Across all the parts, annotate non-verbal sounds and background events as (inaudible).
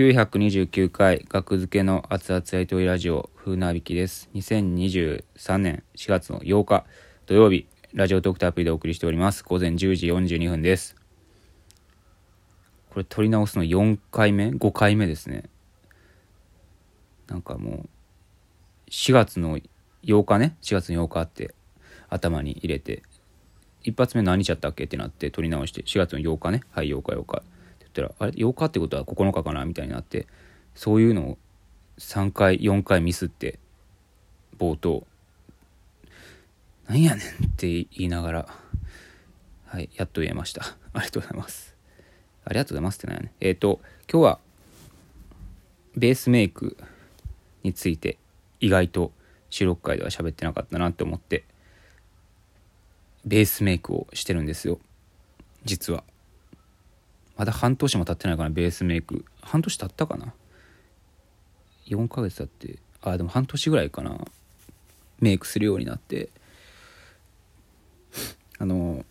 929回学付けの熱々やりとりラジオ風なびきです。2023年4月の8日土曜日ラジオトークとアプリでお送りしております。午前10時42分です。これ撮り直すの4回目？5回目ですね。なんかもう4月の8日ね？4月の8日って頭に入れて一発目何日やったっけ？ってなって撮り直して4月の8日ね？はい8日8日。ったらあれ8日ってことは9日かなみたいになってそういうのを3回4回ミスって冒頭。なんやねんって言いながらはいやっと言えました。(laughs) ありがとうございます。ありがとうございますってなんやねえっ、ー、と今日はベースメイクについて意外と収録会では喋ってなかったなって思ってベースメイクをしてるんですよ。実は。まだ半年も経ってないかなベースメイク。半年経ったかな？4ヶ月経って。あでも半年ぐらいかな。メイクするようになって。あの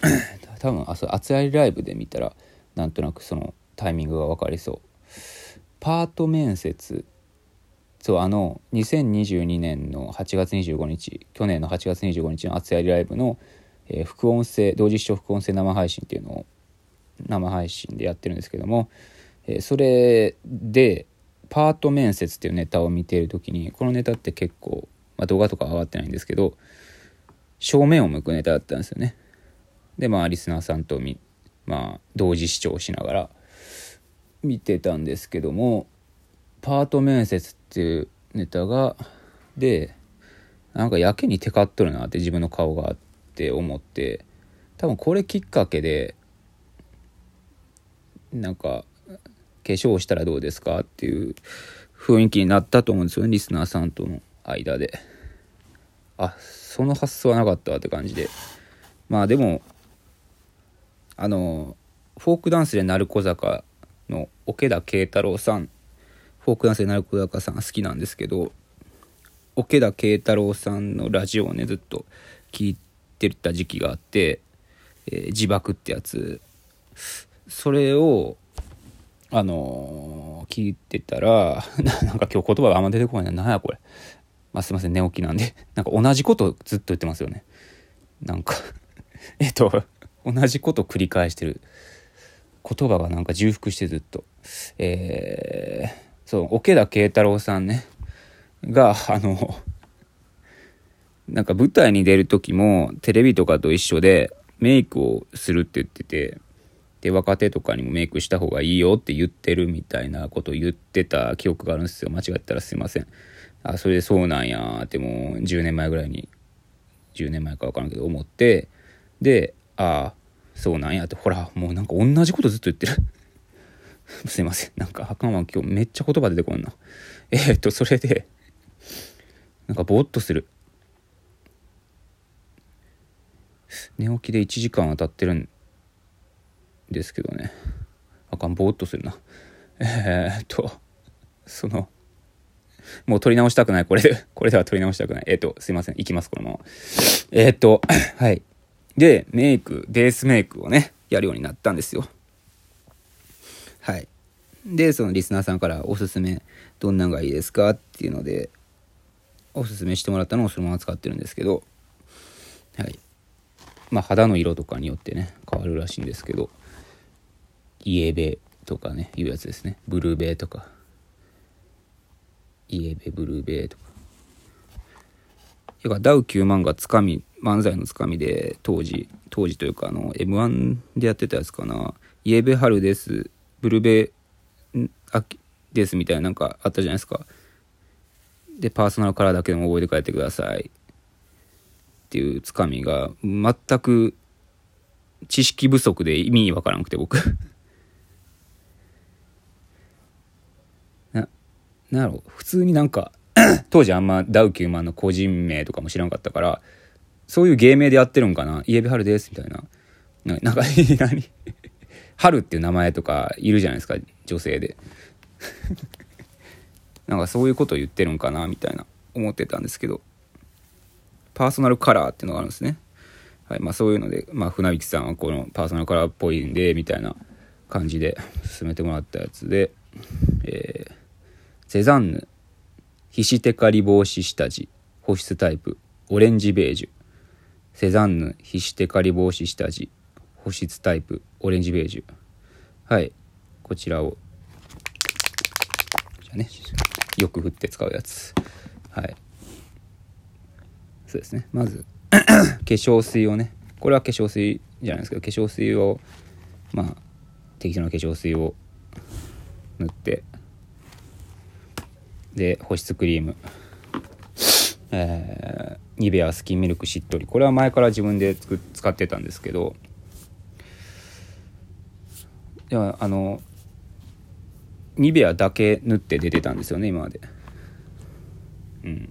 (clears throat) 多分あそう熱いライブで見たらなんとなくそのタイミングが分かりそう。パート面接。そうあの2022年の8月25日去年の8月25日の熱いライブの、えー、副音声同時視聴副音声生配信っていうのを生配信でやってるんですけども、えー、それでパート面接っていうネタを見ている時にこのネタって結構、まあ、動画とか上がってないんですけど正面を向くネタだったんですよね。でまあリスナーさんとみ、まあ、同時視聴しながら見てたんですけどもパート面接っていうネタがでなんかやけにテカっとるなって自分の顔があって思って多分これきっかけでなんか化粧したらどうですかっていう雰囲気になったと思うんですよねリスナーさんとの間で。あその発想はなかったって感じで。まあでもあのフォークダンスで鳴子坂の桶田慶太郎さん。フォークダンスで鳴子坂さん好きなんですけど桶田慶太郎さんのラジオをねずっと聞いてた時期があって「えー、自爆」ってやつ。それをあのー、聞いてたら (laughs) なんか今日言葉があんま出てこないな何やこれ。まあすいません寝起きなんで。(laughs) なんか同じことずっと言ってますよね。なんか (laughs) えっと同じこと繰り返してる。言葉がなんか重複してずっと。えー、そう桶田慶太郎さんね。があのなんか舞台に出る時もテレビとかと一緒でメイクをするって言っててで若手とかにもメイクした方がいいよって言ってるみたいなことを言ってた記憶があるんですよ。間違ったらすいません。あそれでそうなんやってもう10年前ぐらいに10年前か分からんけど思って。でああそうなんや。ってほらもうなんか同じことずっと言ってる。(laughs) すいません。なんかあかんわ今日。めっちゃ言葉出てこんな。(laughs) えー、っとそれでなんかぼーっとする。寝起きで1時間は経ってるんですけどね。あかんぼーっとするな。(laughs) えー、っとそのもう撮り直したくない。これで (laughs) これでは撮り直したくない。えー、っとすいません。いきますこのまま。えー、っと (coughs) はい。でメイクベースメイクをねやるようになったんですよ。はい。でそのリスナーさんからおすすめどんなんがいいですかっていうのでおすすめしてもらったのをそのまま使ってるんですけど。はい。まあ肌の色とかによってね変わるらしいんですけど。イエベとかねいうやつですね。ブルーベとか。イエベブルーベとか。要はダウ9万がつかみ漫才のつかみで当時当時というかあの m 1でやってたやつかな。イエベ春です。ブルーベ秋ですみたいななんかあったじゃないですか。でパーソナルカラーだけでも覚えて帰ってください。っていうつかみが全く知識不足で意味わからなくて僕。なんやろ普通になんか (clears throat) 当時あんまダウ9万の個人名とかも知らんかったからそういう芸名でやってるんかな「イエベハルです」みたいな。な (laughs) んか何？春っていう名前とかいるじゃないですか女性で。(laughs) なんかそういうこと言ってるんかなみたいな思ってたんですけど。パーソナルカラーっていうのがあるんですね。はいまあそういうのでまあ船引さんはこのパーソナルカラーっぽいんでみたいな感じで進めてもらったやつで、えー、セザンヌ。ひしテカリ防止下地保湿タイプ。オレンジベージュ。セザンヌ。ひしテカリ防止下地保湿タイプ。オレンジベージュ。はい。こちらを。じゃね。よく振って使うやつ。はい。そうですね。まず (coughs) 化粧水をね。これは化粧水じゃないですけど化粧水をまあ適当な化粧水を塗って。で保湿クリーム。えー、ニベアスキンミルクしっとり。これは前から自分で使ってたんですけど。いやあのニベアだけ塗って出てたんですよね今まで。うん。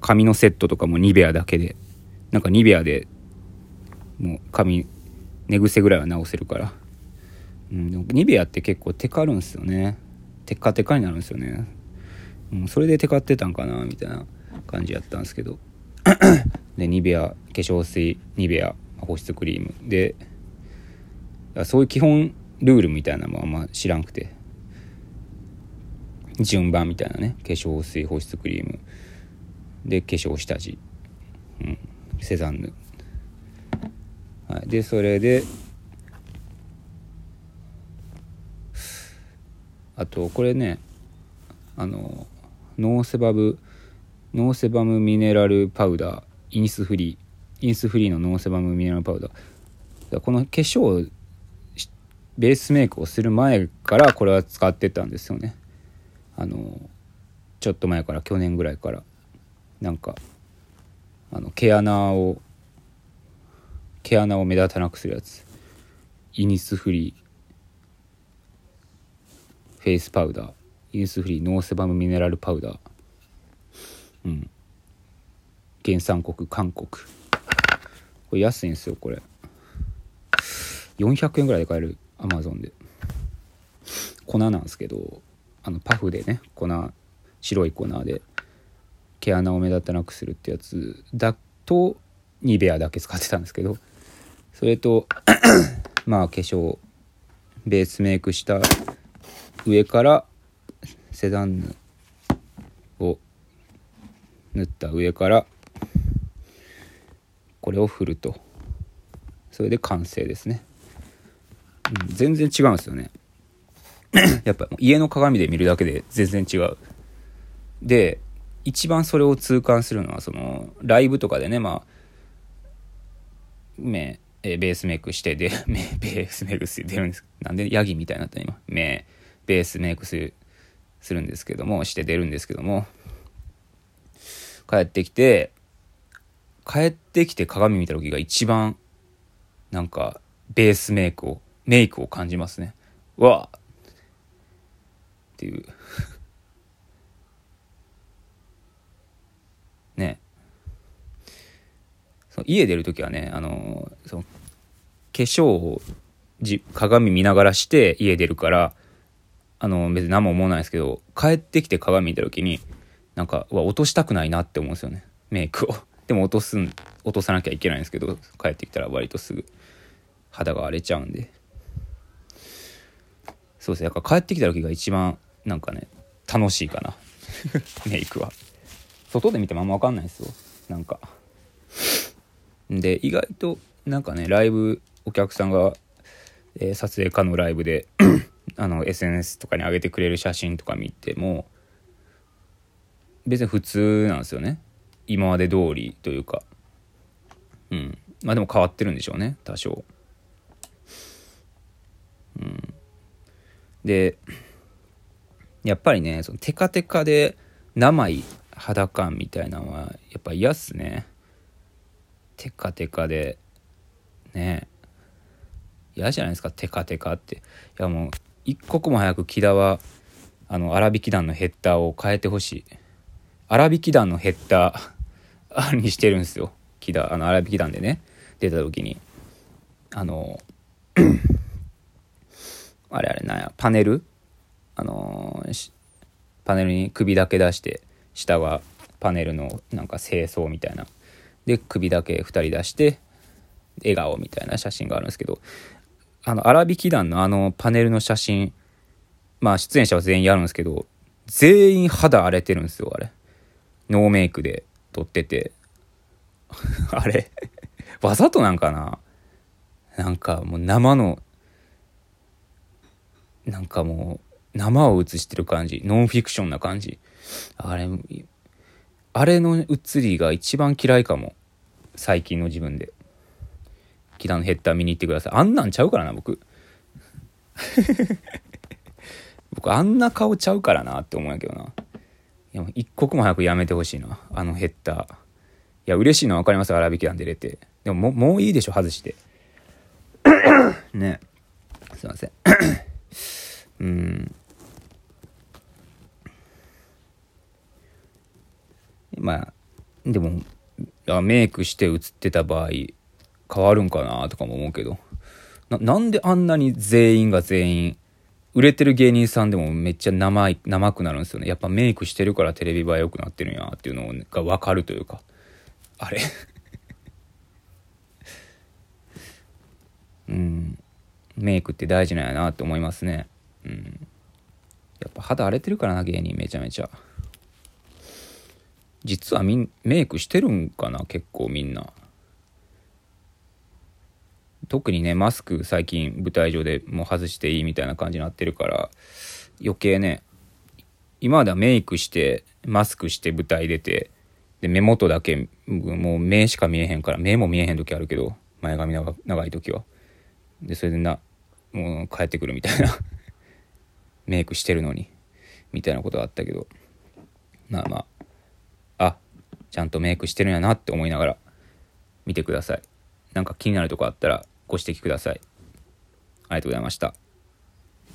髪のセットとかもニベアだけで。なんかニベアでもう髪寝癖ぐらいは直せるから、うん、でもニベアって結構テカるんですよね。テカテカになるんですよね、うん、それでテカってたんかなみたいな感じやったんですけど。(coughs) でニベア化粧水ニベア保湿クリーム。でそういう基本ルールみたいなのもあんま知らんくて。順番みたいなね。化粧水保湿クリーム。で化粧下地、うん、セザンヌ、はい、でそれであとこれねあのノーセバブ no sebum mineral powder innisfree。innisfree の no sebum mineral powder。この化粧ベースメイクをする前からこれは使ってたんですよね。あのちょっと前から去年ぐらいから。なんかあの毛穴を毛穴を目立たなくするやつ。 innisfree。フェイスパウダー。 innisfree no sebum mineral powder。うん。原産国韓国。これ安いんですよこれ。400円ぐらいで買えるアマゾンで。粉なんですけどあのパフでね粉白い粉で毛穴を目立たなくするってやつ。だとニベアだけ使ってたんですけど。それと (clears throat) まあ化粧ベースメイクした上からセダンヌを塗った上からこれを振ると。それで完成ですね、うん、全然違うんですよね。(clears throat) やっぱ家の鏡で見るだけで全然違う。で一番それを痛感するのはそのライブとかでねまあ目えベースメイクしてで目ベースメイクして出るんです。なんでヤギみたいになった今。目。ベースメイクするするんですけどもして出るんですけども帰ってきて帰ってきて鏡見た時が一番なんかベースメイクをメイクを感じますね。わあ！っていう。(laughs) ね。その家出る時はねあのその化粧をじ鏡見ながらして家出るからあの別に何も思わないですけど帰ってきて鏡見た時になんかうわ落としたくないなって思うんですよね。メイクを。(laughs) でも落とすん落とさなきゃいけないんですけど帰ってきたら割とすぐ肌が荒れちゃうんで。そうですね。だから帰ってきた時が一番なんかね楽しいかな。(laughs) メイクは。外で見てもあんま分かんないですよ。なんか。で意外となんかねライブお客さんが、えー、撮影家のライブであの SNS とかに上げてくれる写真とか見ても別に普通なんですよね。今まで通りというか。うん。まあでも変わってるんでしょうね。多少。うん。でやっぱりねそのテカテカで生い肌感みたいなのはやっぱ嫌っすね。テカテカで。ね。嫌じゃないですか？テカテカって。いやもう一刻も早く木田はあの粗挽き団のヘッダーを変えてほしい。粗挽き団のヘッダー (laughs) にしてるんですよ。木田あの粗挽き団でね。出た時に。あの (clears throat) あれあれなんやパネル？あのパネルに首だけ出して下はパネルのなんか清掃みたいな。で首だけ2人出して笑顔みたいな写真があるんですけど。あの、荒引き団のあのパネルの写真、まあ出演者は全員やるんですけど、全員肌荒れてるんですよ、あれ。ノーメイクで撮ってて。(laughs) あれわざとなんかな？なんかもう生の、なんかもう生を映してる感じ。ノンフィクションな感じ。あれ、あれの映りが一番嫌いかも。最近の自分で。キラのヘッダー見に行ってください。あんなんちゃうからな、僕。(laughs) 僕、あんな顔ちゃうからなって思うんやけどな。いや、一刻も早くやめてほしいな。あのヘッダー。いや、嬉しいのは分かります。荒引き団出れて。でもも、ういいでしょ、外して。(coughs) ね。すいません。(coughs) うん。まあ、でも、メイクして映ってた場合、変わるんかなとかも思うけど。な、なんであんなに全員が全員、売れてる芸人さんでもめっちゃ生い、生くなるんですよね。やっぱメイクしてるからテレビ映え良くなってるんやっていうのがわかるというか。あれ？(laughs) うん。メイクって大事なんやなって思いますね。うん。やっぱ肌荒れてるからな、芸人めちゃめちゃ。実はみん、メイクしてるんかな、結構みんな。特にね、マスク最近舞台上でもう外していいみたいな感じになってるから、余計ね、今まではメイクして、マスクして舞台出て、で、目元だけ、もう目しか見えへんから、目も見えへん時あるけど、前髪長長い時は。で、それでな、もう帰ってくるみたいな (laughs) メイクしてるのに、みたいなことがあったけど、まあまあ、あ、ちゃんとメイクしてるんやなって思いながら見てください。なんか気になるとこあったらご指摘ください。ありがとうございました。